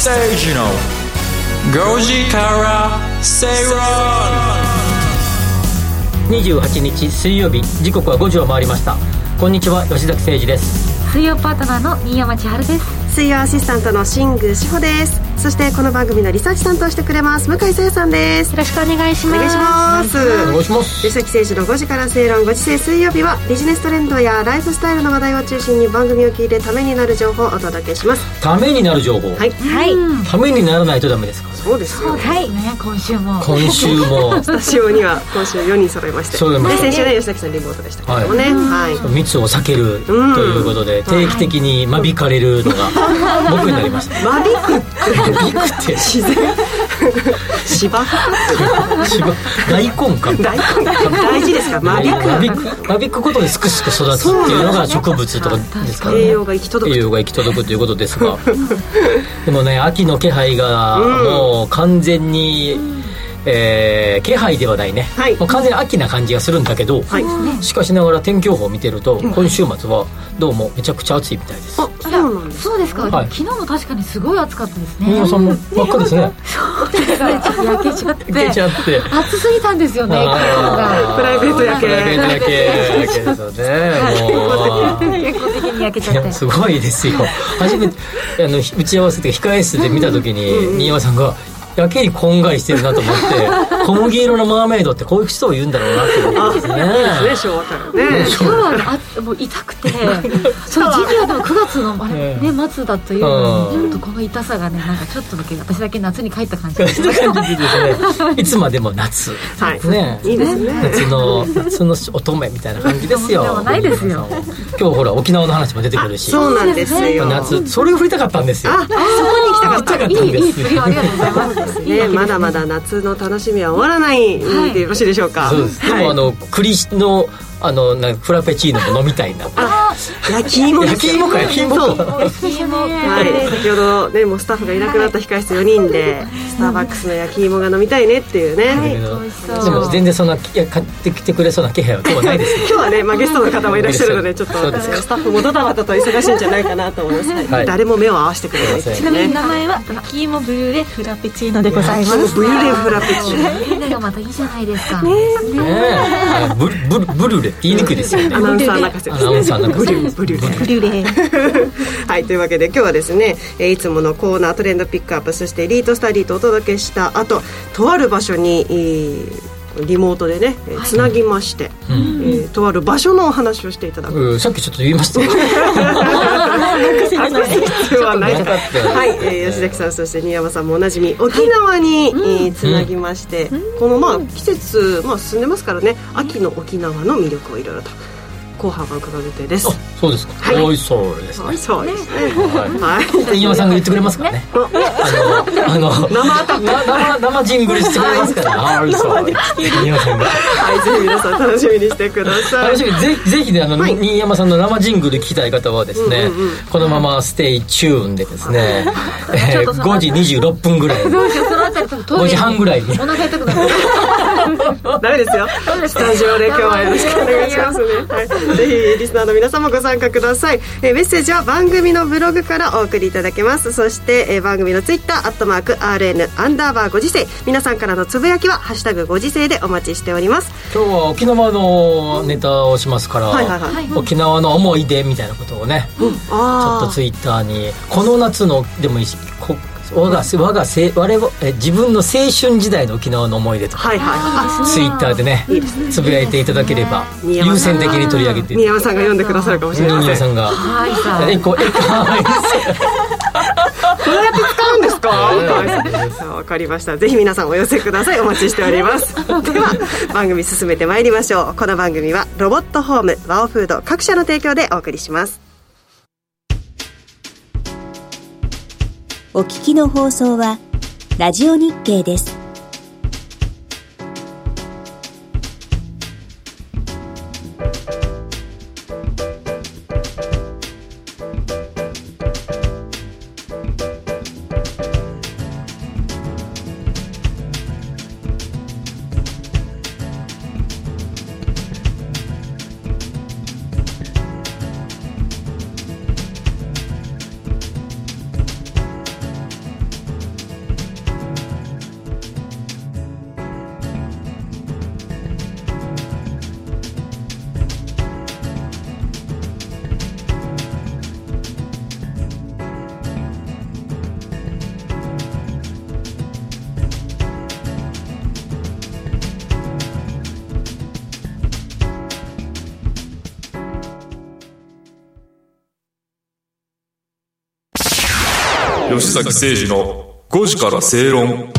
ステージの5時から正論28日水曜日時刻は5時を回りましたこんにちは吉崎誠二です水曜パートナーの新山千春です水曜アシスタントの新宮志保ですそしてこの番組のリサーチ担当してくれます向井さやさんです。よろしくお願いします。お願いします。お願いします。吉崎誠二の5時から正論5時制水曜日はビジネストレンドやライフスタイルの話題を中心に番組を聞いてためになる情報をお届けします。ためになる情報、はい。はい。ためにならないとダメですかそうですよ。はいね。今週も。今週も。スタジオには今週4人揃いまして。揃いましたで先週ね吉崎さんリモートでしたけどもね。はい、密を避けるということで定期的に間引かれるのが僕になりました。間引くって間引くって。自然。芝しば大根か。大根大事ですか？間引く。間引く？ことですくすく育つっていうのが植物とかですか？らね栄養が行き届く。栄養が行き届くということですが。でもね秋の気配がもう完全に、えー気配ではないね、はい。もう完全に秋な感じがするんだけど、はい。しかしながら天気予報を見てると、今週末はどうもめちゃくちゃ暑いみたいです。あそうなんですそうですか、はい。昨日も確かにすごい暑かったですね。皆さん。も真っ赤ですね。ちょっと焼けちゃって。いけちゃって。暑すぎたんですよねプライベート焼け。プライベート焼け焼けですよ。ねもう。結構的に焼けちゃって。いやすごいですよ。初めてあの打ち合わせで控え室で見た時に新山さんがやけにこんがりしてるなと思って 小麦色のマーメイドってこういう人を言うんだろうなって思ってますね。ね昭和からね。今日はねあもう痛くて そう授業でも9月のあれ、えね、末だというのうん。にちょっとこの痛さがねなんかちょっとだけ私だけ夏に帰った感じ。がいう感じですね。いつまでも夏。はい。ね。いいですね。夏の夏の乙女みたいな感じですよ。そんないですよ。今日ほら沖縄の話も出てくるし。そうなんですよ。夏それを振りたかったんですよ。あそこに行きたかった。いいいい振りをありがとうございますね、まだまだ夏の楽しみは終わらないでよろしい。でしょうか。そうです、でもあの栗のあのなんかフラペチーノも飲みたいな。焼き芋ですよ。焼き芋か焼き芋。そうか美味しいねはい、先ほどねもうスタッフがいなくなった控室4人でスターバックスの焼き芋が飲みたいねっていうね、だけど美味しそう。でも全然そんないや買ってきてくれそうな気配は今日はないですね。今日はね、まあ、ゲストの方もいらっしゃるのでちょっとスタッフもドタバタと忙しいんじゃないかなと思います、はい。はい誰も目を合わせてくれないっていうちね名前は焼き芋ブルーレフラペチーノでございます。ブリュレフラペチーノ。がまたいいじゃないですか。ね。え。ブルブルブルレって言いにくいですよね。アナウンサー泣かせ。ですアナウンサー泣かせ。ブリュブリュレ。はいというわけで今日はですね、えーいつものコーナートレンドピックアップそしてエリートスタディとお届けした後とある場所に、えーリモートでね、えーつなぎまして、えーとある場所のお話をしていただく。うん。さっきちょっと言いました。よ必要はない。えー吉崎さんそして新山さんもおなじみ沖縄に、えーつなぎまして、このまあ季節、まあ、進んでますからね。秋の沖縄の魅力をいろいろと後半は伺う予定です。あそうですか。はい。おいそうですね。そうですね。ははい。い飯山さんが言ってくれますからね。あ。のあの生生生ジングルしてくれますからい。そう。飯山さんが。はい、ぜひ皆さん楽しみにしてください。楽しみ。ぜひぜひねあの、はい。新山さんの生ジングル聞きたい方はですね、うんうんうん。このまま stay tuned でですね、えー、5時26分ぐらい。どうしようそのあたり多分トイレ5時半ぐらいに。お腹痛くなる ダメですよ。スタジオで今日はよろしくお願いしますね、はい、ぜひリスナーの皆さんもご参加ください、えーメッセージは番組のブログからお送りいただけます。そして、えー番組のツイッターアットマーク RN アンダーバー5時誠。皆さんからのつぶやきは「ハッシュタグ5時世」でお待ちしております。今日は沖縄のネタをしますから、はいはいはい。沖縄の思い出みたいなことをね、ちょっあとツイッターにこの夏のでもいいしこ我が我がせ我々え自分の青春時代の沖縄の思い出とか、はいはい。あツイッターでねつぶやいていただければ優先的に取り上げて。新山さんが読んでくださるかもしれません。新山さんが。はいさえこえはいどうやって使うんですか？はいさあわかりました。ぜひ皆さんお寄せください。お待ちしております。では番組進めてまいりましょう。この番組はロボットホームワオフード各社の提供でお送りしますお聞きの放送はラジオ日経です。吉崎誠二の5時から正論。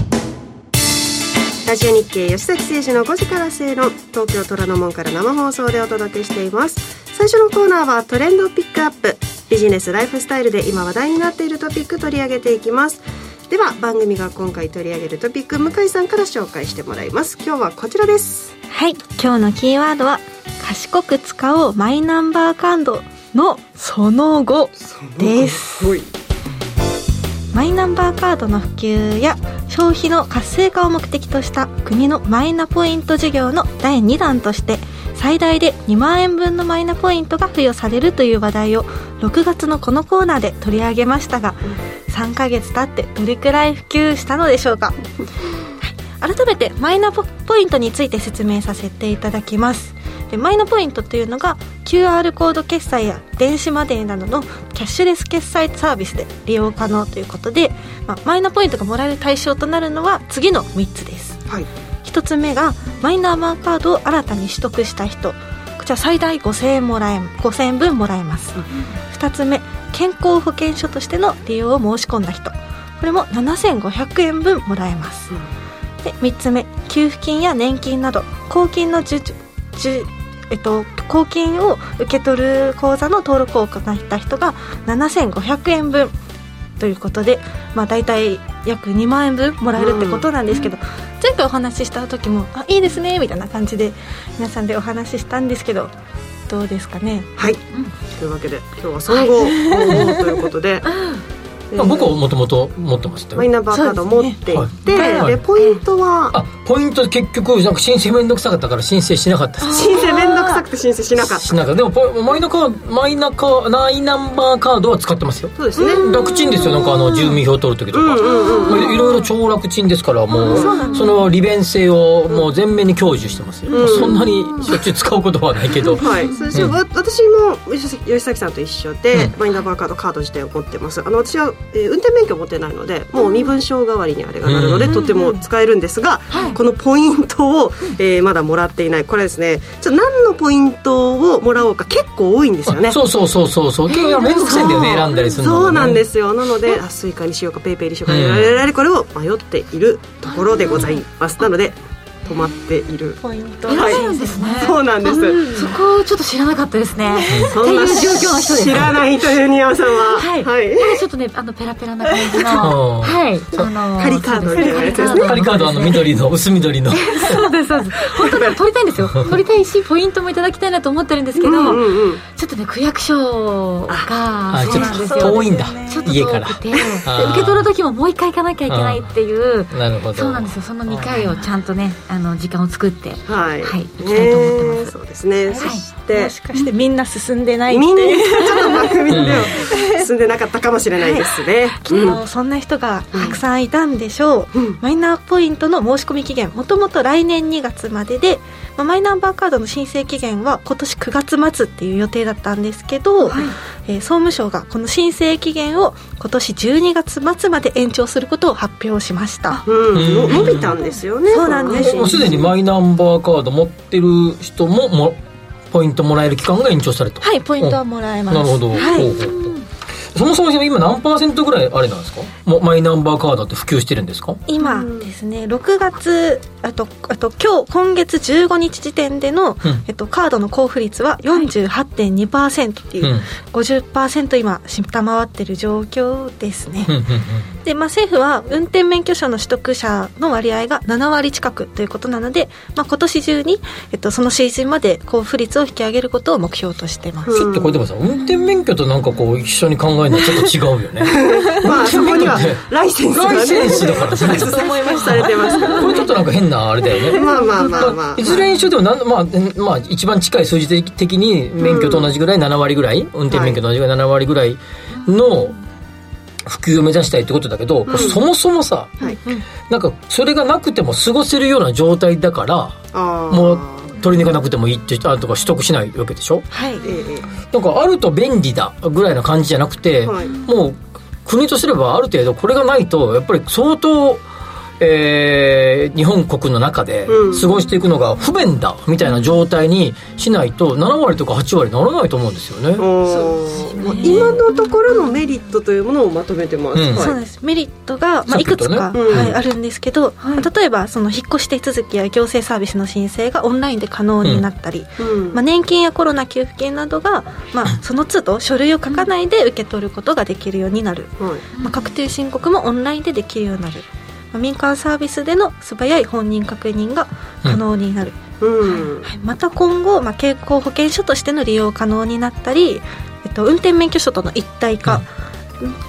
ラジオ日経吉崎誠二の5時から正論。東京虎ノ門から生放送でお届けしています。最初のコーナーはトレンドピックアップ。ビジネスライフスタイルで今話題になっているトピック取り上げていきます。では番組が今回取り上げるトピック向井さんから紹介してもらいます。今日はこちらです。はい。今日のキーワードは賢く使おうマイナンバーカードのその後です。はいマイナンバーカードの普及や消費の活性化を目的とした国のマイナポイント事業の第2弾として最大で2万円分のマイナポイントが付与されるという話題を6月のこのコーナーで取り上げましたが3ヶ月経ってどれくらい普及したのでしょうか？改めてマイナポイントについて説明させていただきます。でマイナポイントというのが QR コード決済や電子マネーなどのキャッシュレス決済サービスで利用可能ということで、まあ、マイナポイントがもらえる対象となるのは次の3つです。はい。1つ目がマイナンバーカードを新たに取得した人。こちら最大5000円もらえ5000円分もらえます、2つ目健康保険証としての利用を申し込んだ人。これも7500円分もらえます、で3つ目給付金や年金など公金の受受えっと、公金を受け取る口座の登録を行った人が7500円分ということで、まあ、大体約2万円分もらえるってことなんですけど、前回お話しした時も「あいいですね」みたいな感じで皆さんでお話ししたんですけどどうですかね？はい、というわけで今日はその後、ということで、まあ僕はもともと持ってましたよ。マイナンバーカードを持っていて、ねはい。でポイントは？あポイント結局なんか申請めんどくさかったから申請しなかったです。申請めんどくさくて申請しなかった。しなかった。でもポマイナカーマイナカーマイナンバーカードは使ってますよ。そうですね。楽ちんですよ。なんかあの住民票取る時とか、うんうんうんまあいろいろ超楽ちんですからもうその利便性をもう全面に享受してますよ、そんなにしょっちゅう使うことはないけど、はい、そして、わ私も吉崎吉崎さんと一緒で、うん。マイナンバーカードカード自体を持ってます。あの私は、えー運転免許を持ってないのでもう身分証代わりにあれがなるので、とても使えるんですが、このポイントを、えーまだもらっていない。これですねちょ何のポイントをもらおうか結構多いんですよね。あそうそうそうそうそう。結局面倒くさいんだよね選んだりするの、ね、そうなんですよ。なのであスイカにしようかペイペイにしようか、うん、これを迷っているところでございます。なので止まっている。ポイント。いらっしゃるんですね、そうなんです、そこちょっと知らなかったですね、そん。なっていう状況の人です知らないというニワさんは。はい、はい。ちょっとねあのペラペラな感じの。はい。あの仮カードみたいですね。カリカードあの緑の薄緑の。そうですそうです。本当に取りたいんですよ。取りたいしポイントもいただきたいなと思ってるんですけど、うんうんうん。ちょっとね区役所があちょっとそうなんですよ。遠いんだちょっと家から。遠くて受け取る時ももう一回行かなきゃいけないっていう。なるほど。そうなんですよ。その2回をちゃんとねあの時間を作ってはい、はい行きたいと思ってます。ねそうですね、はい。そしてもしかしてみんな進んでないって。みんないうちょっと番組では 進んでなかったかもしれないですね、きっとそんな人がたくさんいたんでしょう、マイナーポイントの申し込み期限もともと来年2月までで、まあ、マイナンバーカードの申請期限は今年9月末っていう予定だったんですけど、えー総務省がこの申請期限を今年12月末まで延長することを発表しました。うんの伸びたんですよね。そうなんです。もうすでにマイナンバーカード持ってる人ももポイントもらえる期間が延長された。はいポイントはもらえます。なるほど、はい。そもそも今何パーセントぐらいあれなんですか？マイナンバーカードって普及してるんですか？今ですね6月あとあと今日今月15日時点での、うん。えっと、カードの交付率は48.2%っていう、うん。50%今下回ってる状況ですね、うんうんうん。で、まあ、政府は運転免許証の取得者の割合が7割近くということなので、まあ、今年中に、えっと、そのシーズンまで交付率を引き上げることを目標としてます、ちょっとこれでもさ運転免許となんかこう一緒に考えるのはちょっと違うよね。まあそこにはライセンスがね。ライセンスだからさちょっと思いましたされてますれちょっとなんか変なあれだよね。まあまあまあまあ。いずれにしろでもなん、まあ、まあ、一番近い数字的に免許と同じぐらい7割ぐらい、運転免許と同じぐらい7割ぐらいの普及を目指したいってことだけど、そもそもさ、はい。なんかそれがなくても過ごせるような状態だからもう取り抜かなくてもいいってあとか取得しないわけでしょ？はい。ええ。なんかあると便利だぐらいな感じじゃなくて、はい。もう国とすればある程度これがないとやっぱり相当えー日本国の中でうん。過ごしていくのが不便だみたいな状態にしないと7割とか8割ならないと思うんですよね。今のところのメリットというものをまとめてます、うん。はい。そうです。メリットが、まあ、いくつか、うん。はい、あるんですけど、まあ例えばその引っ越し手続きや行政サービスの申請がオンラインで可能になったり、うん。まあ、年金やコロナ給付金などが、まあ、その都度書類を書かないで受け取ることができるようになる、はい。まあ、確定申告もオンラインでできるようになる、まあ、民間サービスでの素早い本人確認が可能になる、うん。はい。また今後、まあ、健康保険証としての利用可能になったり、えっと、運転免許証との一体化、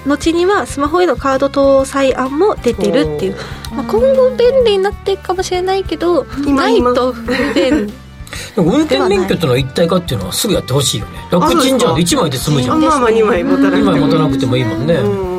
後にはスマホへのカード搭載案も出てるっていう、まあ、今後便利になっていくかもしれないけど今ないと不便。でも運転免許との一体化っていうのはすぐやってほしいよね。楽ちんじゃん1枚で済むじゃん。あまあまあ2枚持たなくて2も枚持たなくてもいいもんね、うん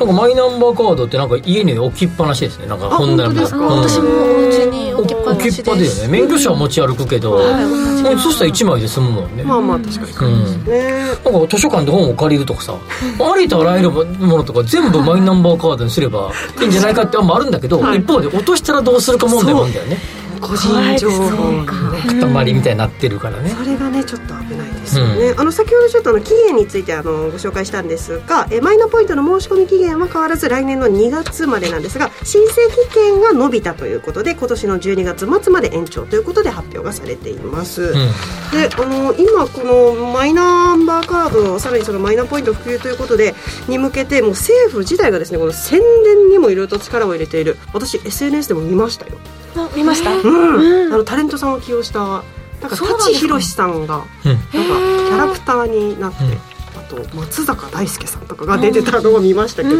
なんかマイナンバーカードってなんか家に置きっぱなしですね。なんか本棚みたいな本当ですか？うん。私もお家に置きっぱな置きしです。っぱだよね。免許証は持ち歩くけど、はい同じそしたら1枚で済むもんね、まあまあ確かに。うん。ね。なんか図書館で本を借りるとかさありとあらゆるものとか全部マイナンバーカードにすればいいんじゃないかって案もあるんだけど、はい一方で落としたらどうするか問題もあるんだよね個人情報がね塊みたいになってるからね。それがねちょっと危ないですよね、あの先ほどちょっとあの期限についてあのご紹介したんですがえマイナポイントの申し込み期限は変わらず来年の2月までなんですが申請期限が伸びたということで今年の12月末まで延長ということで発表がされています、うん。であの今このマイナンバーカードさらにそのマイナポイント普及ということでに向けてもう政府自体がですねこの宣伝にもいろいろと力を入れている。私 SNS でも見ましたよ。あ見ました？うん、あのタレントさんを起用したなんか舘ひろしさんがなんかうんキャラクターになって、うん。あと松坂大輔さんとかが出てたのを見ましたけど、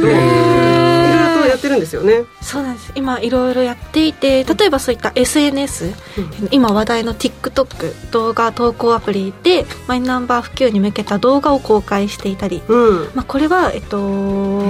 やってるんですよね。そうなんです。今いろいろやっていて例えばそういった SNS、今話題の TikTok 動画投稿アプリでマイナンバー普及に向けた動画を公開していたり、うん、まあ、これは、えっと、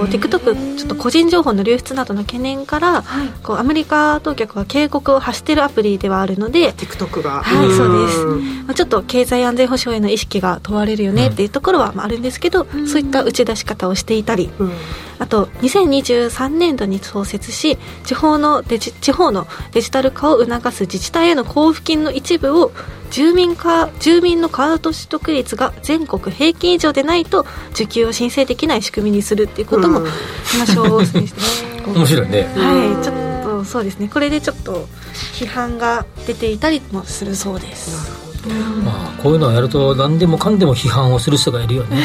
TikTok ちょっと個人情報の流出などの懸念から、こうアメリカ当局は警告を発しているアプリではあるので、TikTok が。はいそうです。ん。まあ、ちょっと経済安全保障への意識が問われるよねっていうところはまああるんですけど、そういった打ち出し方をしていたり、うんあと2023年度に創設し地方のデジ地方のデジタル化を促す自治体への交付金の一部を住民か住民のカード取得率が全国平均以上でないと受給を申請できない仕組みにするっていうこともうん話をですね。面白いねはい、ちょっとそうですねこれでちょっと批判が出ていたりもするそうです。まあこういうのをやると何でもかんでも批判をする人がいるよね。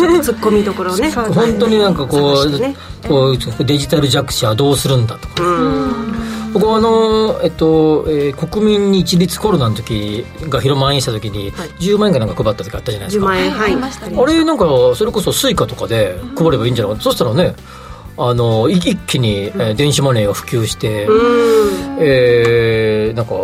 ちょっと突っ込みどころをね。本当になんかこう,、ね。こうデジタル弱者はどうするんだとか。うん。僕はあの、えっとえー国民に一律コロナの時が広まん延した時に、はい。10万円かなんか配った時あったじゃないです10か万円はい。あれなんかそれこそスイカとかで配ればいいんじゃないか、そしたらねあのい一気に、えー電子マネーが普及して、うん。えーなんか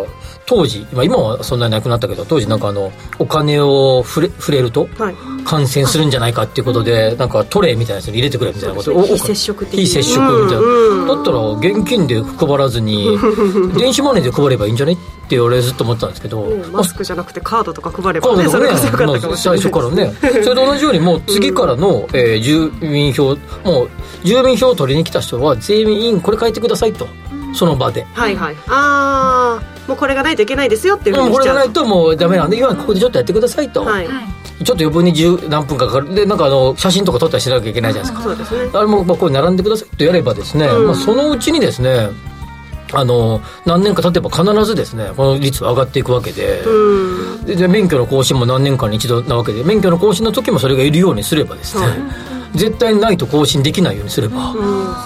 当時、まあ、今はそんなになくなったけど当時なんかあのお金を触れ触れるとはい。感染するんじゃないかっていうことでなんかトレイみたいなやつに入れてくれみたいなこと非接触的に非接触みたいな、うんだったら現金で配らずに 電子マネーで配ればいいんじゃねって俺ずっと思ってたんですけど、ねマスクじゃなくてカードとか配ればね、カードとかそれかね、ったかもしれない最初からね。それと同じように、もう次からの、えー住民票、もう、住民票を取りに来た人は、全員これ書いてくださいと。その場で。はいはい。ああ、もうこれがないといけないですよっていうふうもうこれがないともうダメなんで、今ここでちょっとやってくださいと。はい。ちょっと余分に十何分かかかる。で、なんかあの、写真とか撮ったりしなきゃいけないじゃないですか。そうですね。あれも、まあ、これ並んでくださいとやればですね、うんまあ、そのうちにですね、あの、何年か経てば必ずですね、この率は上がっていくわけで、うん。でで免許の更新も何年間に一度なわけで免許の更新の時もそれがいるようにすればですね、はい絶対にないと更新できないようにすれば、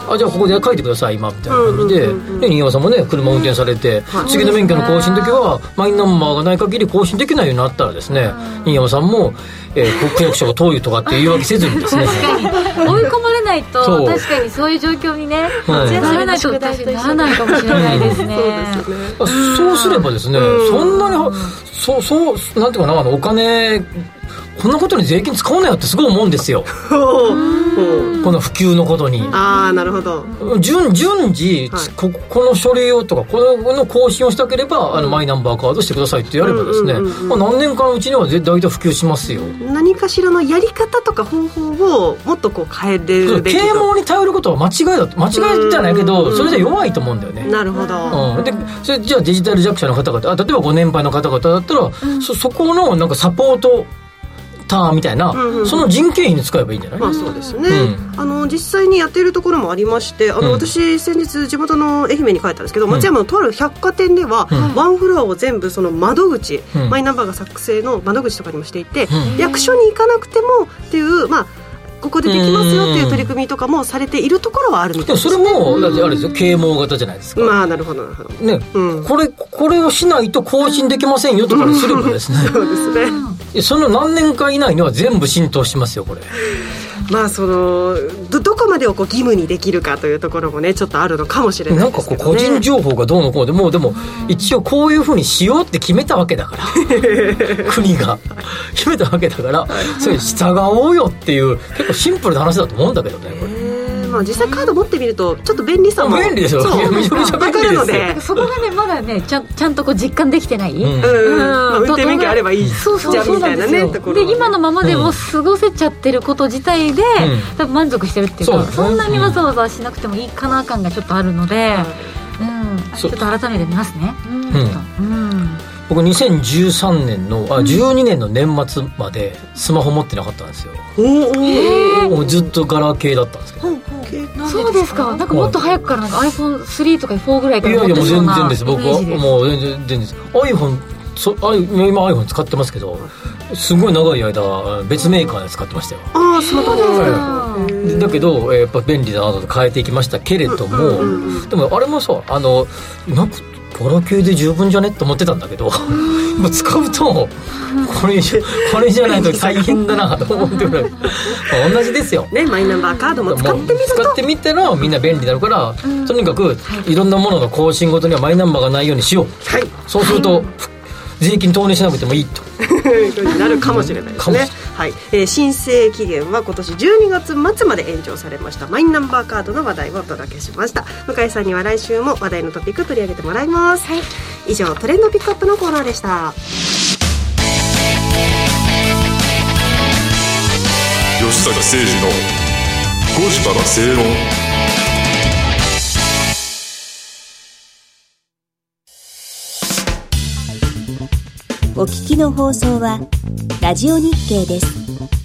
あじゃあここで書いてください今みたいな感じで、新山さんもね車運転されて、はい。次の免許の更新の時はマイナンバーがない限り更新できないようになったらですね、新山さんも、えー、区役所が遠いとかって言い訳せずにですね。追い込まれないと確かにそういう状況にねはい。ならないと確かにならないかもしれないですね。そうですよね。そうすればですね、うん。そんなにはそうそうなんていうかなあのお金こんなことに税金使うなよってすごい思うんですよ。この普及のことに。ああなるほど。順順次、はい。ここの書類をとかこのの更新をしたければ、あのマイナンバーカードしてくださいってやればですね、何年間のうちには大体普及しますよ。何かしらのやり方とか方法をもっとこう変えれるべき啓蒙に頼ることは間違いだ間違いじゃないけど、うんそれじゃ弱いと思うんだよね、なるほど、うん、でそれじゃあデジタル弱者の方々あ例えばご年配の方々だったら、そそこのなんかサポートターンみたいな、んうんうん。その人件費に使えばいいんじゃない、まあそうですね、うん。あの実際にやっているところもありましてあの、うん。私先日地元の愛媛に帰ったんですけど、松山のとある百貨店では、うん。ワンフロアを全部その窓口、うん。マイナンバーが作成の窓口とかにもしていて、うん。役所に行かなくてもっていうまあここでできますよっていう取り組みとかもされているところはあるみたでもそいですれもだってあれですよ啓蒙型じゃないですか、まあなるほどなるほど。ね、うん。これこれをしないと更新できませんよとかにすればですね、そうですねその何年か以内には全部浸透しますよこれ。まあそのどどこまでをこう義務にできるかというところもねちょっとあるのかもしれなないんかですけど、ね、こう個人情報がどうのこうでもうでも一応こういうふうにしようって決めたわけだから。国が。決めたわけだから。それに従おうよっていう結構シンプルな話だと思うんだけどねこれ。えーまあ、実際カード持ってみるとちょっと便利さも便利ですよそう。いやめちゃめちゃ便利ですよ。わかるので。そこがねまだねちゃんちゃんとこう実感できてない、うん。運転免許あればいいそうそうじゃんみたいなそうなんですよ。ねところは。ねで今のままでも過ごせちゃってること自体で、多分満足してるっていうかそんなにわざわざしなくてもいいかな感がちょっとあるので、うん、ちそう。ょっと改めて見ますね。うん、うん僕2013年のあ12年の年末までスマホ持ってなかったんですよ。おー。おもうずっとガラケーだったんですけど。ーそうですか。なんかもっと早くからなんか iPhone3 とか4ぐらいかいら持やいやもう全然です。僕はもう全然全然です。iPhone そあ今 iPhone 使ってますけどすごい長い間別メーカーで使ってましたよ。ああスマートフォン。はでだけどえーやっぱ便利だなと変えていきましたけれども、でもあれもさあのなんかガラケーで十分じゃね？って思ってたんだけどもう使うとこれこれじゃないと大変だなと思ってくる。まあ同じですよ。ねマイナンバーカードも使ってみる使ってみたらみんな便利になるから、とにかくいろんなものの更新ごとにはマイナンバーがないようにしようはいそうすると、税金投入しなくてもいいと。いうふうになるかもしれないですね。はい。えー申請期限は今年12月末まで延長されました。マイナンバーカードの話題をお届けしました。向井さんには来週も話題のトピック取り上げてもらいます、以上トレンドピックアップのコーナーでした。吉坂誠二の5時から正論お聞きの放送はラジオ日経です。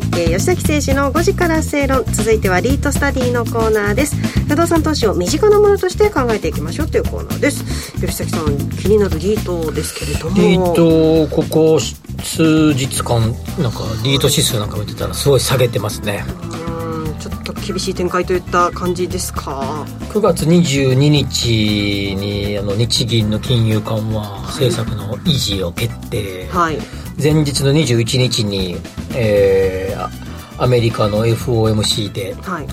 日経吉崎誠二の5時から正論。続いてはリートスタディのコーナーです。不動産投資を身近なものとして考えていきましょうというコーナーです。吉崎さん気になるリートですけれども。リートここ数日間なんかリート指数なんか見てたらすごい下げてますね。うんちょっと厳しい展開といった感じですか？9月22日にあの日銀の金融緩和政策の維持を決定、はい前日の21日に、えーあアメリカの FOMC ではい。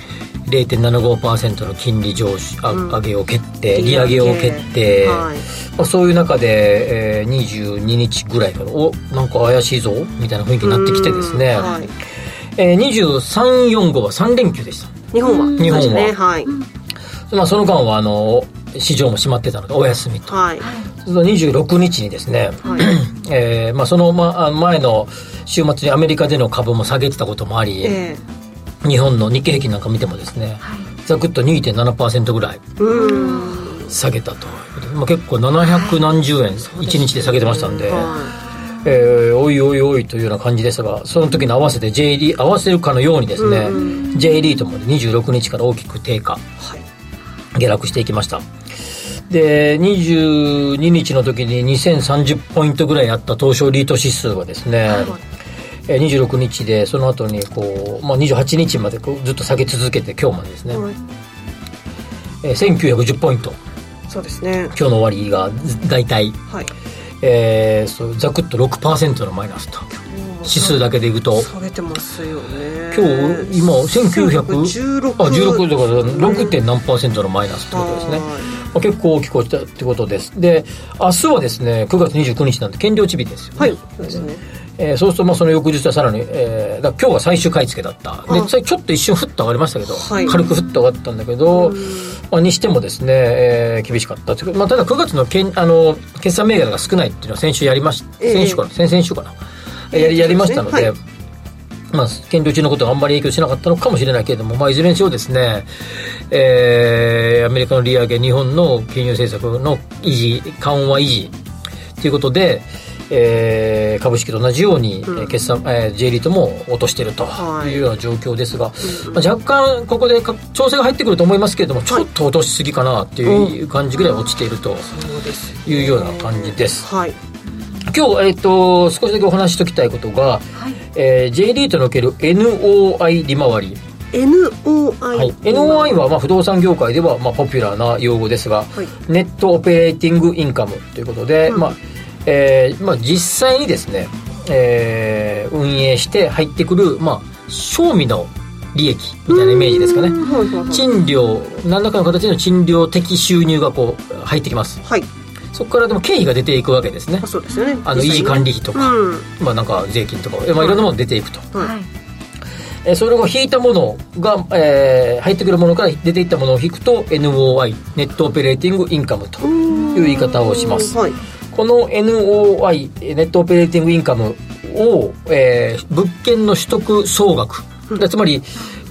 0.75%の金利上昇あうん。上げを決定利利上げを決定、はい。まあ、そういう中で、えー22日ぐらいからおなんか怪しいぞみたいな雰囲気になってきてですね、うん。はい。えー、2345は3連休でした。日本は。日本は。ね。はい。そまあ、その間はあの市場も閉まってたのでお休みと、はい。その26日にですね、えーまあ、そのまあ前の週末にアメリカでの株も下げてたこともあり、え日本の日経平均なんか見てもですね、ざくっと2.7%ぐらい下げたとまあ、結構700何十円1日で下げてましたんで、はえーおいおいおいというような感じですがその時に合わせて J リー合わせるかのようにですね、J リートも26日から大きく低下、下落していきましたで22日の時に2030ポイントぐらいあった東証リート指数はですね、えー26日でその後にこう、まあ、28日までこうずっと下げ続けて今日までですね、はい。えー1910ポイント。いそうですね。今日の終わりがず大体、はい。えーそうざくっと6%のマイナスと指数だけでいくと。下げてますよね。今日今1900 16あ16だから 6. 点何パーセントのマイナスってことですね、まあ、結構大きく落ちたってことです。で明日はですね9月29日なんで検量値日ですよね、はい。そうですね。えーそうするとまあその翌日はさらに、えーだ今日は最終買い付けだった。でちょっと一瞬ふっと上がりましたけど、はい。軽くふっと上がったんだけど、まあ、にしてもですね、えー厳しかったまあ、ただ9月のけんあの決算銘柄が少ないっていうのは先週やりましええ。先週かな、先々週かな、えーやりやりましたので、はい。まあ、検討中のことがあんまり影響しなかったのかもしれないけれども、まあ、いずれにしろですね、えーアメリカの利上げ、日本の金融政策の維持、緩和維持ということで、えー株式と同じように、えー決算、えー J リートも落としているとはい。いうような状況ですが、まあ、若干ここでか調整が入ってくると思いますけれども、ちょっと落としすぎかなっていう感じぐらい落ちているというような感じです。はい今日、えっと少しだけお話ししておきたいことが、えー J リートにおける NOI 利回り。NOI はい、NOI はまあ不動産業界ではまあポピュラーな用語ですが、はい。ネットオペレーティングインカムということで、まあえーまあ、実際にですね、えー運営して入ってくる、まあ、賞味の利益みたいなイメージですかね。はいはいはい。賃料何らかの形の賃料的収入がこう入ってきます。はいそこからでも経費が出ていくわけですね。あそうですよね。あの維持管理費とか、うん。まあなんか税金とか、えまあ、い。ろんなもの出ていくと、はい。えーそれを引いたものが、えー入ってくるものから出ていったものを引くと NOI ネットオペレーティングインカムという言い方をします。はい。この NOI ネットオペレーティングインカムを、えー物件の取得総額、でつまりぶ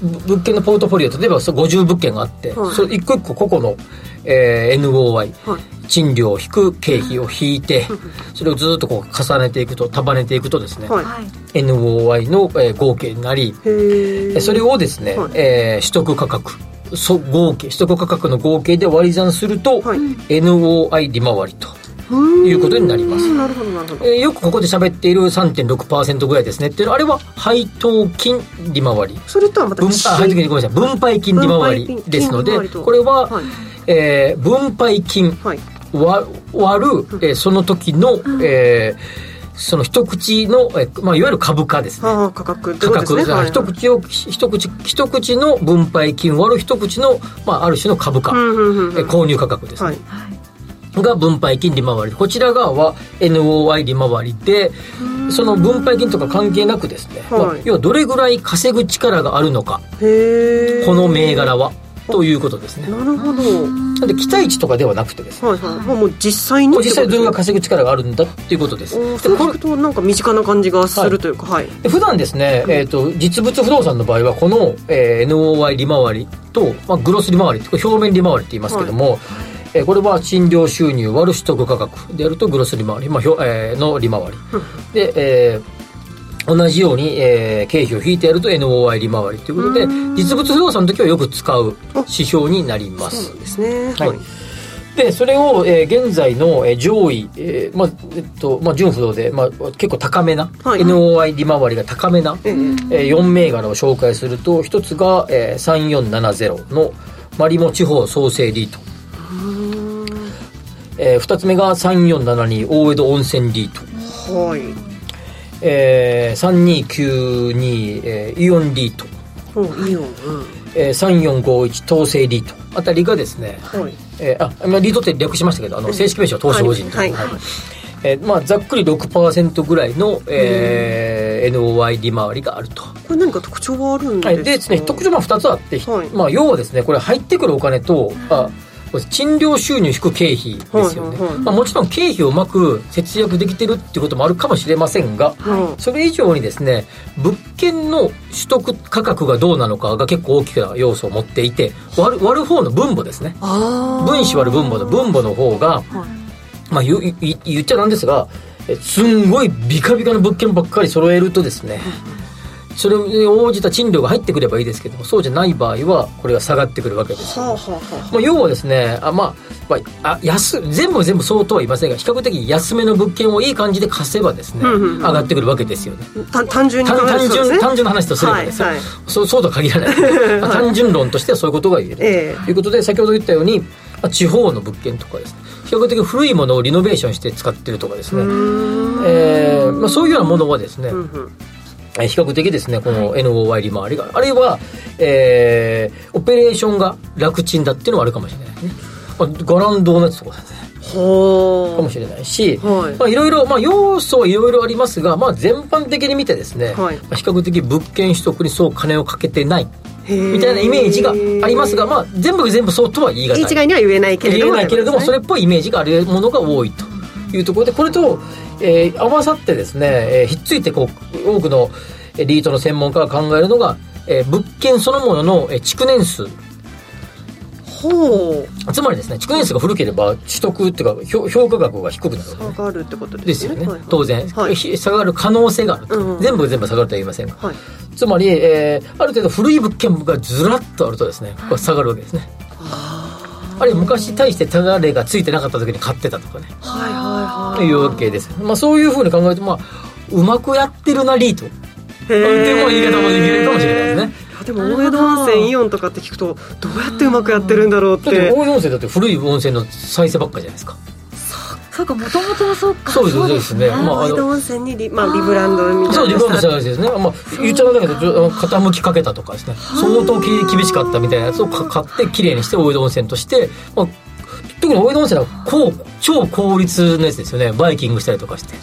物件のポートフォリオ例えばそう50物件があって、はい。それ一個一個個々の、えー NOI、はい。賃料を引く経費を引いてそれをずっとこう重ねていくと束ねていくとですね、はい。NOI の、えー合計になりそれをですね、はい。えー取得価格そ合計取得価格の合計で割り算すると、はい。NOI 利回りということになります、なるほどなるほど。えーよくここで喋っている3.6%ぐらいですね。っていうあれは配当金利回り。それとはまた分配当金ごめんなさい。分配金利回りですのでこれは、はい。えー分配金はい。わ割る、えーその時の、えーその一口の、えーまあ、いわゆる株価ですね。価格価格。ねはい。一口を一口一口の分配金割る一口の、まあ、ある種の株価、うんうんうんうん。え購入価格ですね、はいが分配金利回り。こちら側は NOI 利回りでその分配金とか関係なくですね、はい。まあ要はどれぐらい稼ぐ力があるのか。この銘柄は。ということですね。なるほど。はなんで期待値とかではなくてですね。いはい。もう実際に実際どれぐらいか稼ぐ力があるんだっていうことです。でこれとなんか身近な感じがするというかはい。で普段ですね、えー、と実物不動産の場合はこの、えー NOI 利回りと、まあ、グロス利回り表面利回りって言いますけども、えーこれは賃料収入割る取得価格。でやるとグロス利回り、まあひょえーの利回り。で、えー同じように、えー経費を引いてやると NOI 利回りということで実物不動産の時はよく使う指標になります。そうですね。はい。でそれを、えー現在の、えー上位、えーまあえっとまあ、純不動で、まあ、結構高めな、はい。NOI 利回りが高めな、ええ。えー4銘柄を紹介すると一つが、えー3470のマリモ地方創生リートえー、2つ目が3472大江戸温泉リート、はい。えー、3292、えーイオンリート、おイオンうん。えー、3451東西リート。あたりがですね、はい。えーあリートって略しましたけどあの正式名称は東証法人と、はい。はい。えーまあ、ざっくり6%ぐらいの、えー NOI 利回りがあると。これ何か特徴はあるんですか、はい、でですね特徴は2つあって、はい。まあ、要はですねこれ入ってくるお金とあ賃料収入引く経費ですよね、はいはいはい。まあ、もちろん経費をうまく節約できてるっていうこともあるかもしれませんが、はい。それ以上にですね物件の取得価格がどうなのかが結構大きな要素を持っていて割る割る方の分母ですね。分子割る分母の分母の方が、まあ、言う言言っちゃなんですがえすんごいビカビカの物件ばっかり揃えるとですねそれに応じた賃料が入ってくればいいですけどもそうじゃない場合はこれが下がってくるわけです。よ、はあはあはまあ、要はですねあまあ、まあ、あ安全部が全部そうとは言いませんが比較的安めの物件をいい感じで貸せばですねうんうんうん。上がってくるわけですよね。単純に考単純単純な話とすればですよ、はいはい。そうそうとは限らない、まあ単純論としてはそういうことが言える、ええ。ということで先ほど言ったように、まあ、地方の物件とかですね比較的古いものをリノベーションして使ってるとかですね、えーまあ、そういうようなものはですね、うんうん。えー比較的ですねこの NOI 利回りがあるいは、えーオペレーションが楽ちんだっていうのはあるかもしれないですね、まあ、ガランドのやつとかですね。ほかもしれないし、はい。まあ、いろいろ、まあ、要素はいろいろありますが、まあ、全般的に見てですね、はい。まあ比較的物件取得にそう金をかけてないみみたいなイメージがありますが、まあ、全部が全部そうとは言い難い。一概には言えないけれども。言えないけれどもそれれっぽいイメージがあるものが多いというところでこれと、えー合わさってですね、えーひっついてこう多くのえーリートの専門家が考えるのが、えー物件そのもののえー築年数。ほう。つまりですね築年数が古ければ取得っていうか評評価額が低くなるね。下がるってことでですすよね。よね。はい当然、はい。ひ下がる可能性があると、うん全部が全部下がるとは言いませんがはい。つまり、えーある程度古い物件がずらっとあるとですねこれ下がるわけですねあるいは昔対して手がれがついてなかった時に買ってたとかね。はいはいとい。うわけです、まあ、そういうふうに考えると、まあ、うまくやってるなリートへー。でも言い方もできるかもしれないですね。でも大江戸温泉イオンとかって聞くとどうやってうまくやってるんだろうっだってて大江戸温泉だって古い温泉の再生ばっかじゃないですかそうかもともとはそうか。そうですねまあ大江戸温泉にリ,、まあ、リブランドみたいな。そう自分のした話ですね、まあ、言っちゃうんだけど傾きかけたとかですね。相当き厳しかったみたいなやつをか買ってきれいにして大江戸温泉として、まあ、特に大江戸温泉はこう超効率のやつですよね。バイキングしたりとかして。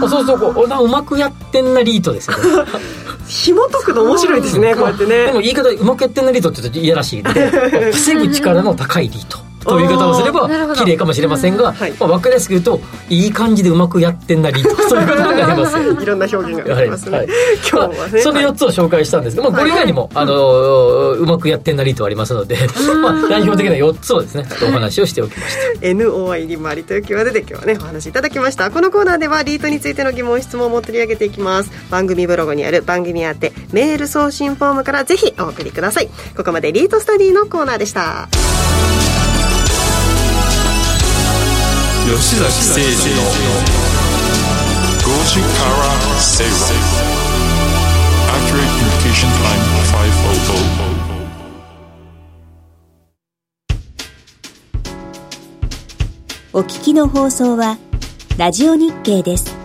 まあそうするとこううまくやってんなリートですよね。紐解くの面白いですねこうやってね。でも言い方うまくやってんなリートって言うといやらしいんで。防ぐ力の高いリートという言い方をすれば綺麗かもしれませんが、はい。まあ、分かりやすく言うといい感じでうまくやってんなリートそういうことになります。よ いろんな表現がありますね、はい今日はね、その4つを紹介したんですけど、まあ、これ以外にも、あのうまくやってんなリートありますので、まあ、代表的な4つをですねお話をしておきました。NOI 利回りというキーワードで今日はねお話しいただきました。このコーナーではリートについての疑問質問も取り上げていきます。番組ブログにある番組宛てメール送信フォームからぜひお送りください。ここまでリートスタディのコーナーでした吉崎誠二の5時かお聞きの放送はラジオ日経です。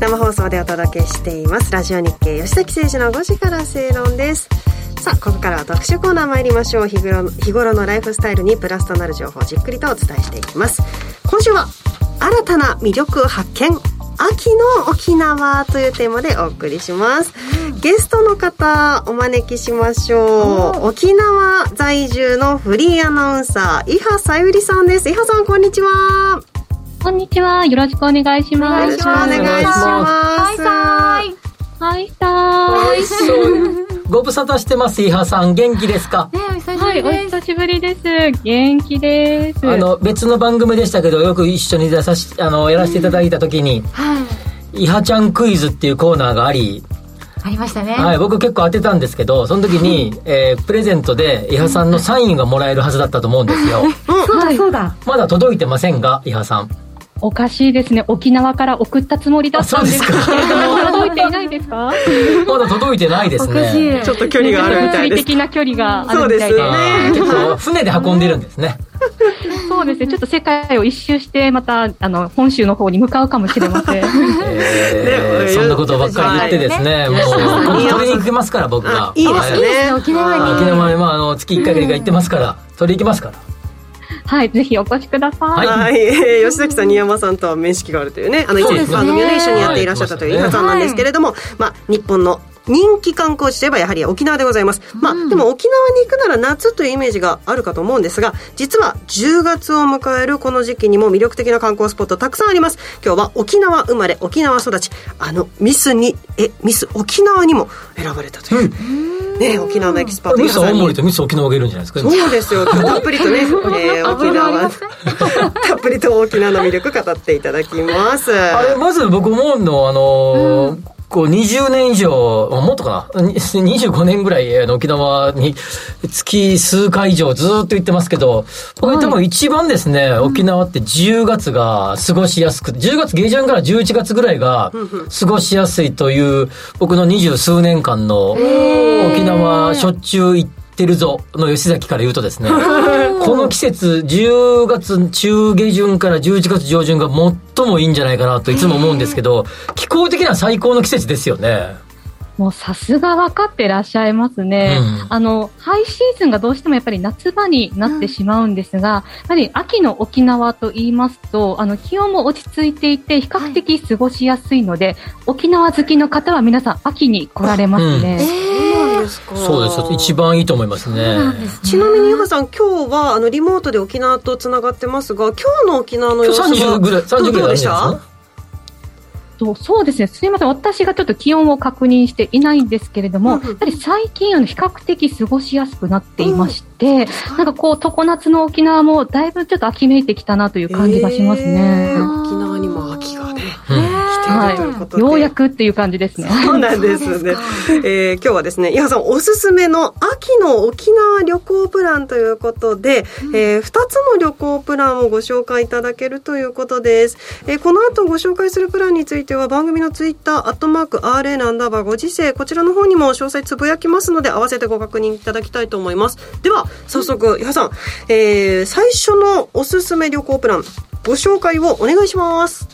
生放送でお届けしています。ラジオ日経吉崎誠二の5時から正論です。さあここからは特集コーナー参りましょう。日頃日頃のライフスタイルにプラスとなる情報をじっくりとお伝えしていきます。今週は新たな魅力発見。秋の沖縄というテーマでお送りします、ゲストの方お招きしましょう沖縄在住のフリーアナウンサー伊波さゆりさんです伊波さんこんにちはこんにちは。よろしくお願いします。よろしくお願いしますはいはい、さーい。ご無沙汰してます伊波さん元気ですか？ねお久しぶはい、お久しぶりです。元気です。あの別の番組でしたけどよく一緒に出さしあのやらせていただいた時にはい「伊波ちゃんクイズ」っていうコーナーがあり、ありましたね。はい、僕結構当てたんですけどその時に、えープレゼントで伊波さんのサインがもらえるはずだったと思うんですよ。そうだそうだ。まだ届いてませんが伊波さん。おかしいですね。沖縄から送ったつもりだったんですけれども、届いていないですか？まだ届いてないですね。い。ちょっと距離があるみたい物理です的な距離があるみたいで。そうですね。結構船で運んでるんですねそうですね。ちょっと世界を一周して、また、あの、本州の方に向かうかもしれません。えーそんなことばっかり言ってですね、もう取りに行きますから僕が。あいいですね沖縄に。沖縄に、まあ、あの月1回ぐらい行ってますから取り行きますから。はい、ぜひお越しください。はい。はい、えー吉崎さん、新山さんとは面識があるというね、あの、番組をね、一緒にやっていらっしゃったという伊波さんなんですけれども、まあ、日本の人気観光地といえばやはり沖縄でございます。まあ、でも沖縄に行くなら夏というイメージがあるかと思うんですが、実は10月を迎えるこの時期にも魅力的な観光スポットたくさんあります。今日は沖縄生まれ、沖縄育ち、あの、ミスに、え、ミス沖縄にも選ばれたという、ね、沖縄のエキスパートミス青森とミス沖縄がいるんじゃないですか今。そうですよ。たっぷりとね、えー沖縄、たっぷりと沖縄の魅力語っていただきます。あれまず僕思うのはあのーこう20年以上あもっとかな？に25年ぐらいあの沖縄に月数回以上ずーっと行ってますけど僕多分一番ですね、沖縄って10月が過ごしやすくて10月下旬から11月ぐらいが過ごしやすいという僕の二十数年間の沖縄しょっちゅう行ってるぞの吉崎から言うとですね この季節10月中下旬から11月上旬が最もいいんじゃないかなといつも思うんですけど気候的には最高の季節ですよねもうさすが分かってらっしゃいますね。うん。あの、ハイシーズンがどうしてもやっぱり夏場になってしまうんですが、やはり秋の沖縄と言いますと、あの、気温も落ち着いていて、比較的過ごしやすいので、沖縄好きの方は皆さん秋に来られますね。そうなんですか。そうです。一番いいと思いますね。ちなみに、ゆかさん、今日は、あの、リモートで沖縄とつながってますが、今日の沖縄の様子は今日30ぐらい30ぐらいあるんどうでしたとそうですね、すみません、私がちょっと気温を確認していないんですけれども、うんうんやっぱり最近、あの比較的過ごしやすくなっていまして、なんかこう、常夏の沖縄もだいぶちょっと秋めいてきたなという感じがしますね。えー沖縄にも秋がね、うん来ているということで。ようやくっていう感じですね。そうなんですね。えー今日はですね、伊波さんおすすめの秋の沖縄旅行プランということで、えー、2つの旅行プランをご紹介いただけるということです。えーこの後ご紹介するプランについては番組のツイッター、アットマーク RN アンダーバーご時世、こちらの方にも詳細つぶやきますので、合わせてご確認いただきたいと思います。では、早速、伊波さん、えー最初のおすすめ旅行プラン、ご紹介をお願いします。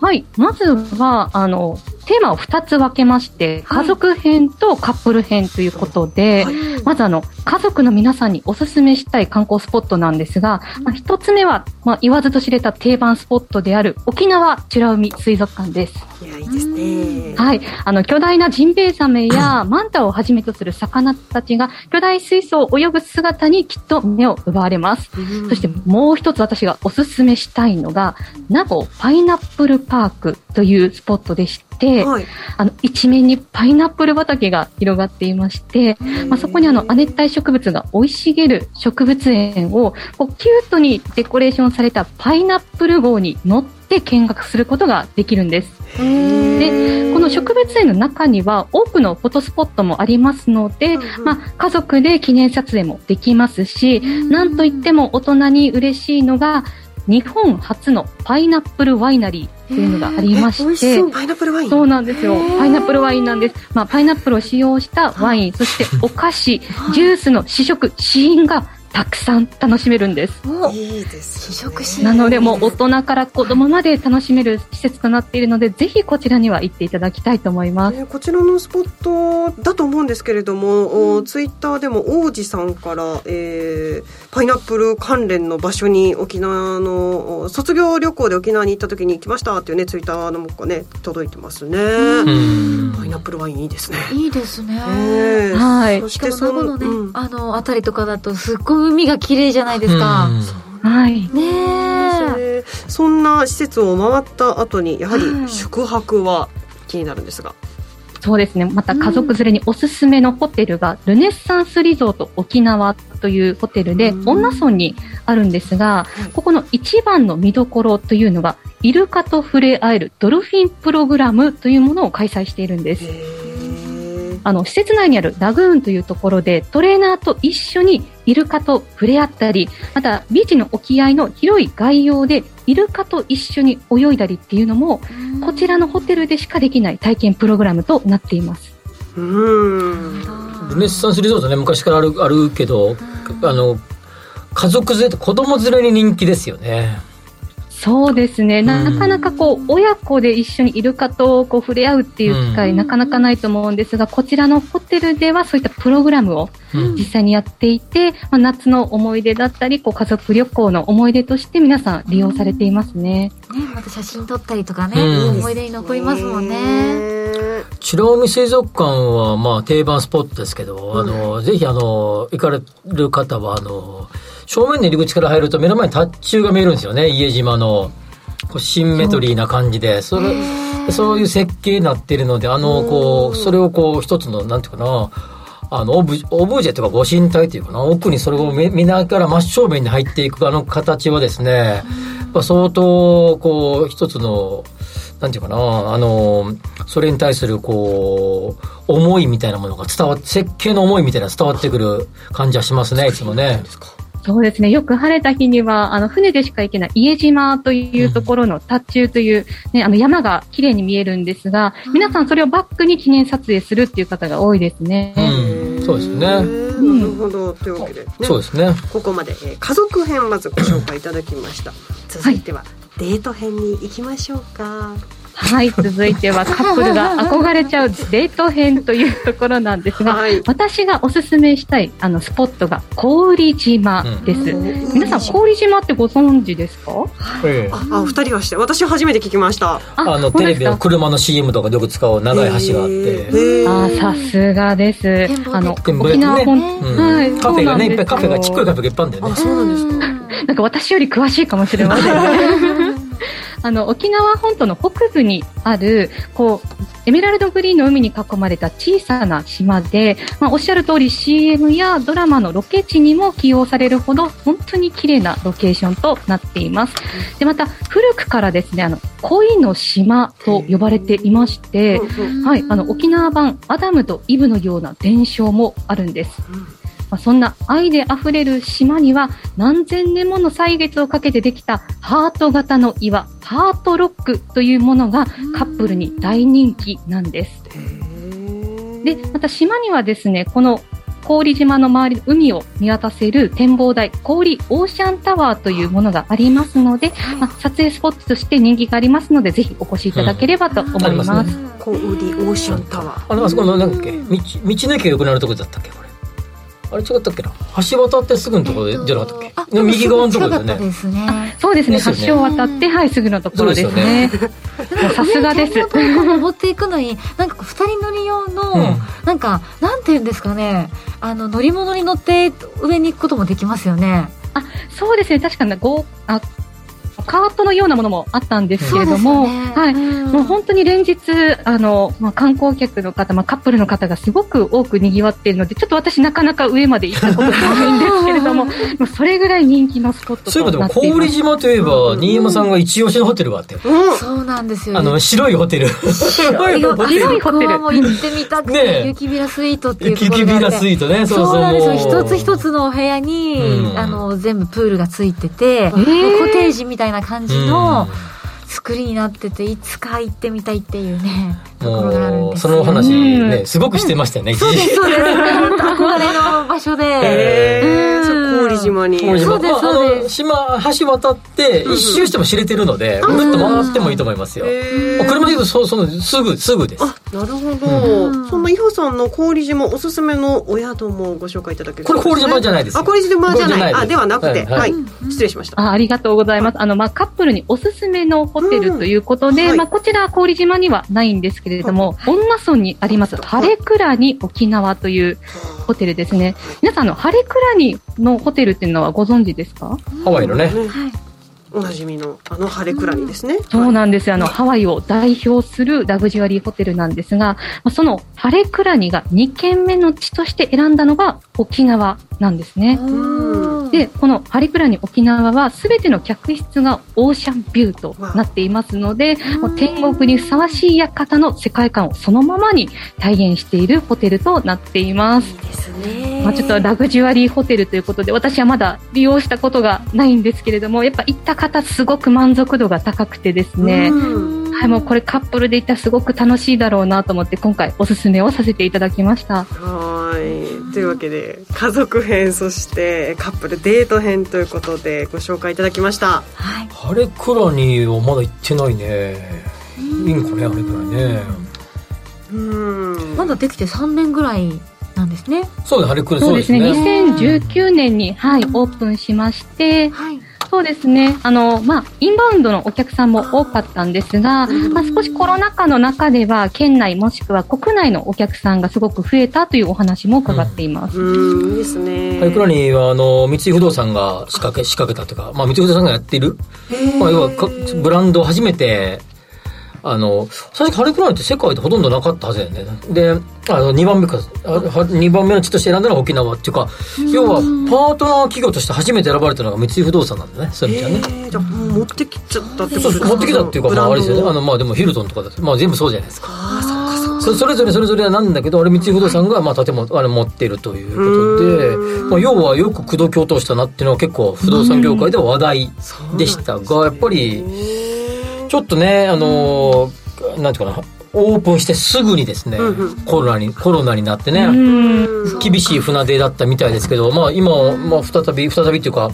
はい。まずは、あの、テーマを2つ分けまして、家族編とカップル編ということで、まずあの、家族の皆さんにおすすめしたい観光スポットなんですが、まあ、1つ目は、まあ、言わずと知れた定番スポットである沖縄美ら海水族館です。いや、いいですね。はい。あの、巨大なジンベエザメや マンタをはじめとする魚たちが巨大水槽を泳ぐ姿にきっと目を奪われます。そしてもう一つ私がおすすめしたいのが、名護パイナップルパークというスポットでして、はい。あの、一面にパイナップル畑が広がっていまして、まあ、そこにあの、亜熱帯植物が生い茂る植物園を、こう、キュートにデコレーションされたパイナップル号に乗って見学することができるんです。で、この植物園の中には多くのフォトスポットもありますので、まあ、家族で記念撮影もできますし、なんといっても大人に嬉しいのが、日本初のパイナップルワイナリーというのがありましてそう、パイナップルワイン。そうなんですよ。パイナップルワインなんです。まあ、パイナップルを使用したワイン、そしてお菓子、ジュースの試食、試飲がたくさん楽しめるんです。お。いいです、試食しなのでもう大人から子供まで楽しめる施設となっているのでぜひこちらには行っていただきたいと思います。ねこちらのスポットだと思うんですけれども、おツイッターでも王子さんから、えーパイナップル関連の場所に沖縄のお卒業旅行で沖縄に行った時に行きましたっていうねツイッターのもがね届いてますね、うん。パイナップルワインいいですね。いいですね。ええはい。しかそしてそのね、うん。あの辺りとかだとすっごい海が綺麗じゃないですか、はい。ねそんな施設を回った後にやはりはい。宿泊は気になるんですが、そうですね。また家族連れにおすすめのホテルが、ルネッサンスリゾート沖縄というホテルで、うん。恩納村にあるんですが、ここの一番の見どころというのがイルカと触れ合えるドルフィンプログラムというものを開催しているんです。あの施設内にあるラグーンというところでトレーナーと一緒にイルカと触れ合ったりまたビーチの沖合の広い外洋でイルカと一緒に泳いだりっていうのもこちらのホテルでしかできない体験プログラムとなっています。うん。ルネッサンスリゾートね昔からあるあるけどあの家族連れと子供連れに人気ですよねそうですね、なかなかこう親子で一緒にイルカとこう触れ合うっていう機会、うん。なかなかないと思うんですが、こちらのホテルではそういったプログラムをうん。実際にやっていて、まあ、夏の思い出だったり、こう家族旅行の思い出として皆さん利用されていますね。ねまた写真撮ったりとかね、うん。思い出に残りますもんね。ね美ら海水族館はまあ定番スポットですけど、あのぜひあの行かれる方はあの正面の入り口から入ると目の前にタッチューが見えるんですよね。家島の。こうシンメトリーな感じで。それそう。いう設計になっているのであのこうそれをこう一つのなんていうかな。あのオブオブジェというかご神体というかな。奥にそれを見見ながら真正面に入っていくあの形はですね相当こう一つのなんていうかな、あの、それに対する、こう、思いみたいなものが伝わって、設計の思いみたいな伝わってくる感じはしますね、いつもね。そうですね。よく晴れた日には、あの、船でしか行けない家島というところのタッチューという、ね、あの、山が綺麗に見えるんですが、皆さんそれをバックに記念撮影するっていう方が多いですね。うん、そうですね。なるほどというわけで、ね、そうですね。ここまで、えー家族編まずご紹介いただきました続いては、デート編に行きましょうかはい。続いてはカップルが憧れちゃうデート編というところなんですが、はい。私がおすすめしたい、あの、スポットが、郡島です。皆さん、郡島。ってご存知ですか？ええ。ああ二人はして私初めて聞きました。あの、テレビの車の CM とかでよく使う長い橋があって。へー。あーさすがです。あの、沖縄本、ねうん。はい、カフェがね、いっぱいカフェが、ちっこいカェフェがいっぱいあるんだよね。そうなんですか。なんか私より詳しいかもしれませんね。あの、沖縄本島の北部にある、こう、エメラルドグリーンの海に囲まれた小さな島で、まあ、おっしゃる通り CM やドラマのロケ地にも起用されるほど、本当に綺麗なロケーションとなっています。で、また、古くからですね、あの、恋の島と呼ばれていまして、はい、あの、沖縄版アダムとイブのような伝承もあるんです。まあ、そんな愛で溢れる島には何千年もの歳月をかけてできたハート型の岩、ハートロックというものがカップルに大人気なんです。で、また島にはですね、この氷島の周りの海を見渡せる展望台、氷オーシャンタワーというものがありますので、まあ、撮影スポットとして人気がありますので、ぜひお越しいただければと思いま。ますすコーディオーシャンタワー。あの、あそこの、なんだっけ、道、道の駅が良くなるとこだったっけ、これ。あれ違ったっけな？橋渡ってすぐのところじゃなかったっけ、右側のところだよね。近かったですね。そうですね、ですよね。橋を渡って、はい、すぐのところですね。さすがです。登っていくのになんかこう二人乗り用の、うん。なんかなんていうんですかね。あの乗り物に乗って上に行くこともできますよね。そうですね、確かにごあカートのようなものもあったんですけれども、ねはい、うんもう本当に連日、あの、まあ、観光客の方、まあ、カップルの方がすごく多く賑わっているので、ちょっと私なかなか上まで行ったことがないんですけれども、もう それぐらい人気のスポットそういえばでも、となっています。郡島といえば、新山さんが一押しのホテルがあって。そうなんですよあの、白いホテル。白いやホテル。白いホテルもう行ってみたくて、ねえ雪ビラスイートっていうところがあってスイートね。そうそうそう。なんですよ一つ一つのお部屋に、うんあの全部プールがついてて、ーコテージみたいなな感じの、作りになってていつか行ってみたいっていうね ところがあるんですよその話ねすごくしてましたよね一時 そうですそうです。憧れの場所で。へえうん。そう氷島。にそうですまあそうです。あの島橋渡って一周しても知れてるのでぐるっと回ってもいいと思いますよ。へー。車で行くとそそのすぐすぐです。あなるほど、そんな伊保さんの氷島おすすめのお宿もご紹介いただけるこれ氷島じゃないですよ。あ氷島じゃない。あではなくて。はい。はいはい、失礼しました。あありがとうございます。あの、まあ、カップルにおすすめのホテルということで、うんはいまあ、こちら、郡島にはないんですけれども、恩納村にあります、晴れ倉に沖縄というホテルですね。皆さん、あの、晴れ倉にのホテルっていうのはご存知ですか？ハワイのね。おなじみのあの晴れ倉にですね、そうなんですよ。あの、ハワイを代表するラグジュアリーホテルなんですが、まあその晴れ倉にが2軒目の地として選んだのが沖縄なんですね。うんで、このハリプラに沖縄はすべての客室がオーシャンビューとなっていますので、もう天国にふさわしい館の世界観をそのままに体現しているホテルとなっています。ですね。まあ、ちょっとラグジュアリーホテルということで、私はまだ利用したことがないんですけれども、やっぱ行った方すごく満足度が高くてですね、うんはい、もうこれカップルで行ったらすごく楽しいだろうなと思って今回おすすめをさせていただきました。はい。というわけで家族編そしてカップルデート編ということでご紹介いただきました。はい。晴れ倉にはまだ行ってないね。いいんかね晴れ倉にね。うん。まだできて3年ぐらいなんですね。そうです晴れ倉そうですね。ね。2019年に、はい、オープンしまして、はいそうですね。あの、まあ、インバウンドのお客さんも多かったんですが、まあ、少しコロナ禍の中では、県内もしくは国内のお客さんがすごく増えたというお話も伺っています。うん。いいですね。晴れ倉にはあの三井不動産が仕掛け仕掛けたというか、まあ、三井不動産がやっている、まあ、要はかブランドを初めてあの最初晴れ倉にって世界でほとんどなかったはずだよね。であの2番目かあは2番目の地として選んだのが沖縄っていうか要はパートナー企業として初めて選ばれたのが三井不動産なんだねそういう意味じゃね。えーじゃあもう持ってきちゃったってことですか？持ってきたっていうか、まあ、あれですよね。あの。の、まあ、でもヒルトンとかだまあ、全部そうじゃないですか。あそっかそっか。そそれぞれそれぞれなんだけど、あれ、三井不動産が、まあ、建物、あれ持ってるということで、まあ、要はよく口説き落としたなっていうのは結構不動産業界では話題でしたが、やっぱり、ちょっとね、あのーなんていうかな、オープンしてすぐにですね、うんうん。コロナに、コロナになってね、うん。厳しい船出だったみたいですけど、まあ、今、まあ、再び、再びっていうか、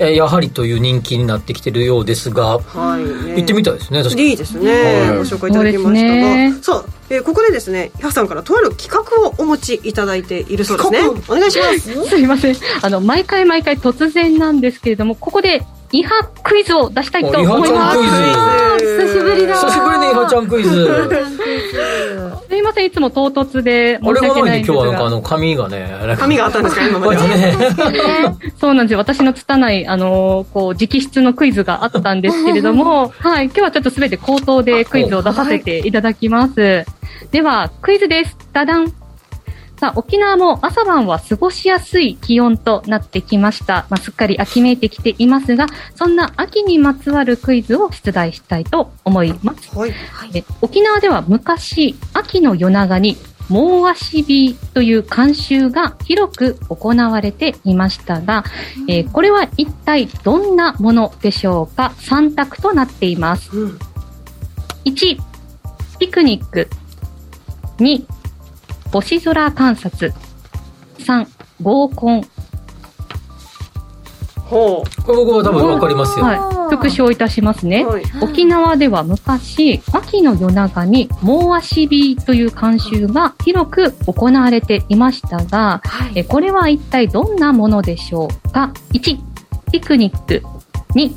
えーやはりという人気になってきてるようですが、はい、ね、行ってみたいですね、確かに。いいですね、はい。ご紹介いただきましたそう。ですねがさあ、えーここでですねヒャさんからとある企画をお持ちいただいているそうですね。お願いします。すいません。あの、毎回毎回突然なんですけれども、ここで、イハクイズを出したいと思いおイハちゃます。んクイズあー久しぶりだ久しぶりにイハちゃんクイズ。すいません、いつも唐突で申し訳ないいんですで今日はなんかあが。の髪がね、なんか髪があったんですか？今まで。そうなんですよ。私の拙い、あのーこう、直筆のクイズがあったんですけれども、はい、今日はちょっとすべて口頭でクイズを出させていただきます。では、クイズです。ダダン。さあ、沖縄も朝晩は過ごしやすい気温となってきました。まあ、すっかり秋めいてきていますが、そんな秋にまつわるクイズを出題したいと思います。はいえ沖縄では昔、秋の夜長に、モーアシビという慣習が広く行われていましたが、えーこれは一体どんなものでしょうか ?3 択となっています。うん1、ピクニック。2、星空観察。3、合コン。ほこれ僕は多分わかりますよ。はい。復唱いたしますね。はい沖縄では昔、秋の夜長にモーアシビという慣習が広く行われていましたが、はいえこれは一体どんなものでしょうか ?1、ピクニック。2、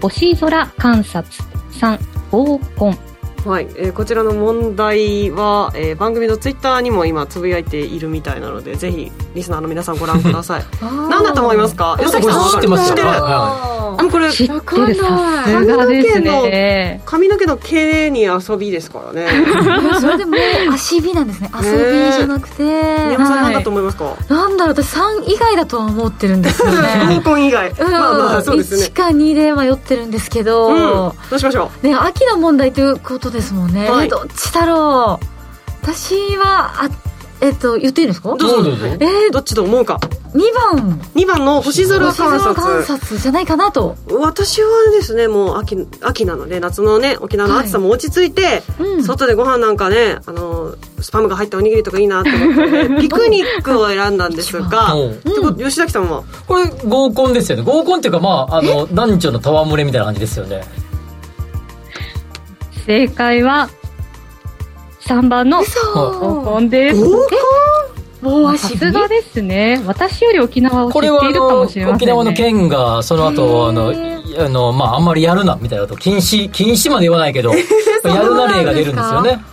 星空観察。3、合コン。はい、えーこちらの問題は、えー番組のツイッターにも今つぶやいているみたいなのでぜひリスナーの皆さんご覧ください。何だと思いますか？これ吉崎さん知ってますよ。知ってる。はあこれ知ってる、さすがですね。髪の毛の毛に遊びですからね。それでもう足火なんですね。遊びじゃなくて、宮本さん何だと思いますか？なんだろう私3以外だとは思ってるんですよ 合ねコン以外。うん、まあまあそうですね。1か2で迷ってるんですけど、うん。どうしましょね秋の問題ということですもんね、はい。どっちだろう。私はあえっと言っていいんですか？どうぞどうぞ。えーうどっちと思うか？2番。2番の星空観星空観察察じゃないかなと。私はですねもう秋秋なので夏のね沖縄の暑さも落ち着いて、うん。外でご飯なんかねあのスパムが入ったおにぎりとかいいなと思って、ね、ピクニックを選んだんですが。う？ん。吉崎さんは？これ合コンですよね。合コンっていうかまああの男女の戯れみたいな感じですよね正解は3番の合コンです。もう足さすがですね。私より沖縄を知っているかこれはあのもしれませんね。沖縄の県がその後あのいあのまああんまりやるなみたいなこと禁止禁止まで言わないけど やるな例が出るんですよね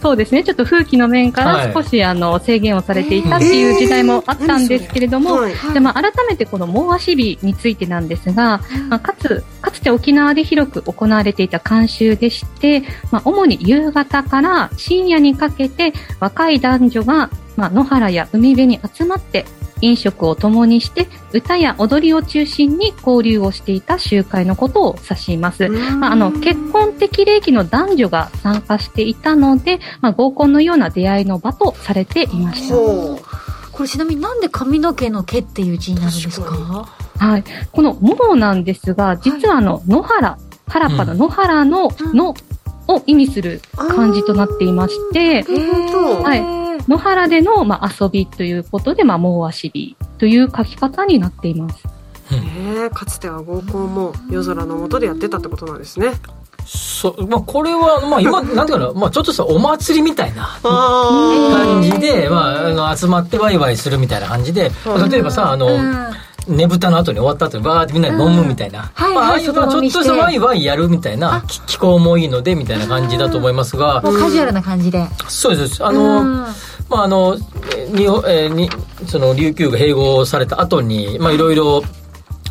そうですね。ちょっと風紀の面かはい。ら少し、あの制限をされていたっていう時代もあったんですけれども、はい。でまあ、改めてこの猛足日についてなんですが、まあ、かつかつて沖縄で広く行われていた慣習でして、まあ、主に夕方から深夜にかけて若い男女が、まあ、野原や海辺に集まって飲食を共にして歌や踊りを中心に交流をしていた集会のことを指します。まあ、あの結婚適齢期の男女が参加していたので、まあ、合コンのような出会いの場とされていました。ほこれちなみになんで髪の毛の毛っていう字になるんですか？はい、この「も」なんですが実はあの野原原っぱの野原の「の」を意味する漢字となっていましてはい野原での、まあ、遊びということで、まあ、もう足日という書き方になっています。へえかつては合コンも夜空の下でやってたってことなんですね。そうまあこれはまあ今なんていうかなまあちょっとしたお祭りみたいなあ感じで、まあ、あの集まってワイワイするみたいな感じで、まあ例えばさあの、うんねぶたの後に終わった後にバーってみんなで飲むみたいな、はいまあ、ああはいいうまあちょっとしたワイワイやるみたいなき気候もいいのでみたいな感じだと思いますが。もうカジュアルな感じで。そうです。ああの、まああのえ日本、えーにその琉球が併合された後にまあいろいろ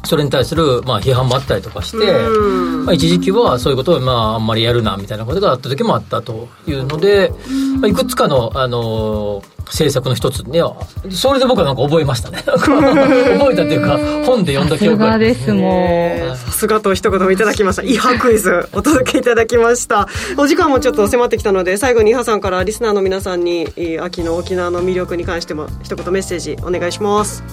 それに対する、まあ、批判もあったりとかして、うんまあ、一時期はそういうことを、まあ、あんまりやるなみたいなことがあった時もあったというので、まあ、いくつかの、あのー政策の一つにはそれで僕はなんか覚えましたね 覚えたっていうか本で読んだ記憶がありますさすがですもさすがと一言もいただきました。イハクイズ お届けいただきました。お時間もちょっと迫ってきたので、最後にイハさんからリスナーの皆さんに、えー秋の沖縄の魅力に関しても一言メッセージお願いします。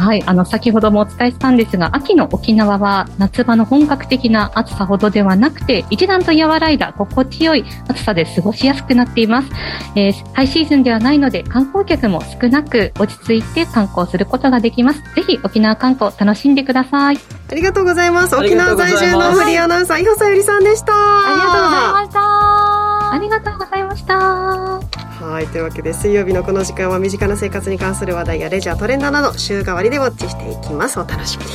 はい、あの、先ほどもお伝えしたんですが、秋の沖縄は夏場の本格的な暑さほどではなくて、一段と和らいだ心地よい暑さで過ごしやすくなっています。えーハイシーズンではないので、観光客も少なく落ち着いて観光することができます。ぜひ沖縄観光楽しんでください。ありがとうございます。沖縄在住のフリーアナウンサー、イハさゆりさんでした。ありがとうございましたありがとうございました。はいというわけで水曜日のこの時間は身近な生活に関する話題やレジャートレンドなど週替わりでウォッチしていきます。お楽しみに。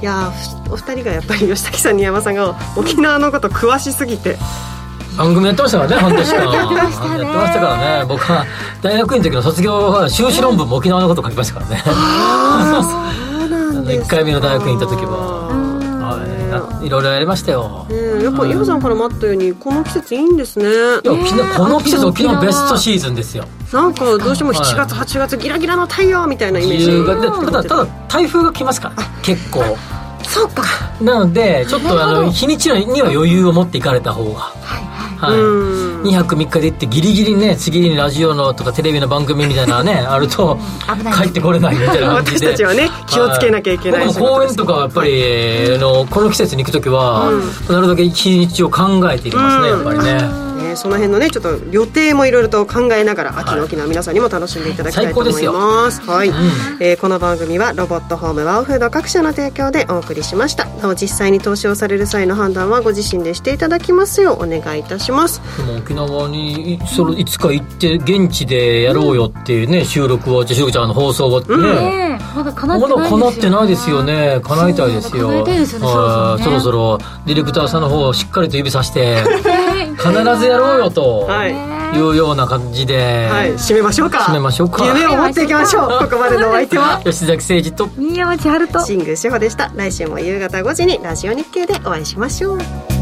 いやお二人がやっぱり吉崎さん新山さんが沖縄のこと詳しすぎて。番組やってましたからね半年間やってましたねやってましたからね僕は大学院の時の卒業は修士論文も沖縄のこと書きましたからね。そうなん1 回目の大学に行った時ははいいろいろやりましたよ。ねえやっぱ伊和さんからもあったようにこの季節いいんですね。いやこの季節沖縄ベストシーズンですよ。なんかどうしても7月はい8月ギラギラの太陽みたいなイメージ。ただただ台風が来ますから結構。そうか。なのでちょっとあの日にちには余裕を持っていかれた方が。はい。うん2泊3日で行ってギリギリね次にラジオのとかテレビの番組みたいなのねあると帰ってこれないみたいな感じ私でたちはね気をつけなきゃいけない。僕も公園とかはやっぱりあのこの季節に行く時は、なるだけ日にちを考えていきますね、やっぱりねね、その辺のねちょっと予定もいろいろと考えながら秋の沖縄皆さんにも楽しんでいただきたいと思います。はい、えーこの番組はロボットホームワオフード各社の提供でお送りしました。なお実際に投資をされる際の判断はご自身でしていただきますようお願いいたします。でも沖縄にそれいつか行って現地でやろうよっていうね収録をじゃあしゅうこちゃんの放送をね、ねえまだ叶ってまだない叶ってないですよね。叶いですよ。そう叶えたいですよね。はい。そろそろねそろそろディレクターさんの方をしっかりと指さして 必ずやろうよとはい、いうような感じで、はい、締めましょうか。締めましょうか夢を持っていきましょう。ここまでのお相手は 吉崎誠二と新山千春と新宮志保でした。来週も夕方5時にラジオ日経でお会いしましょう。